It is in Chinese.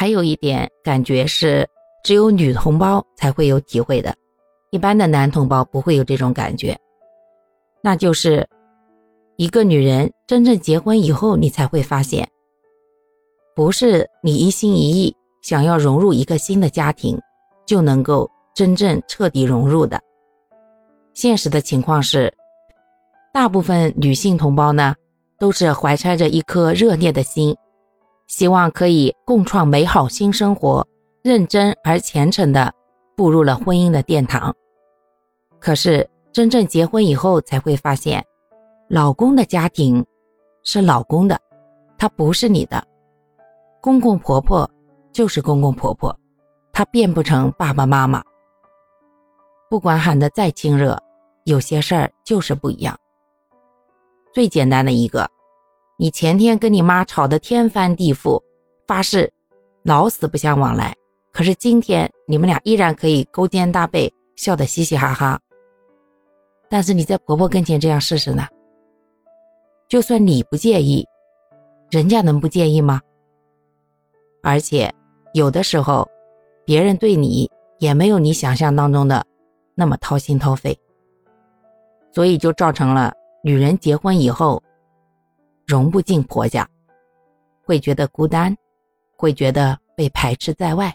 还有一点感觉是只有女同胞才会有体会的，一般的男同胞不会有这种感觉，那就是一个女人真正结婚以后，你才会发现，不是你一心一意想要融入一个新的家庭，就能够真正彻底融入的。现实的情况是，大部分女性同胞呢，都是怀揣着一颗热烈的心。希望可以共创美好新生活，认真而虔诚地步入了婚姻的殿堂。可是真正结婚以后，才会发现，老公的家庭是老公的，他不是你的；公公婆婆就是公公婆婆，他变不成爸爸妈妈。不管喊得再亲热，有些事儿就是不一样。最简单的一个。你前天跟你妈吵得天翻地覆，发誓老死不相往来。可是今天你们俩依然可以勾肩搭背，笑得嘻嘻哈哈。但是你在婆婆跟前这样试试呢？就算你不介意，人家能不介意吗？而且有的时候，别人对你也没有你想象当中的那么掏心掏肺，所以就造成了女人结婚以后。融不进婆家，会觉得孤单，会觉得被排斥在外。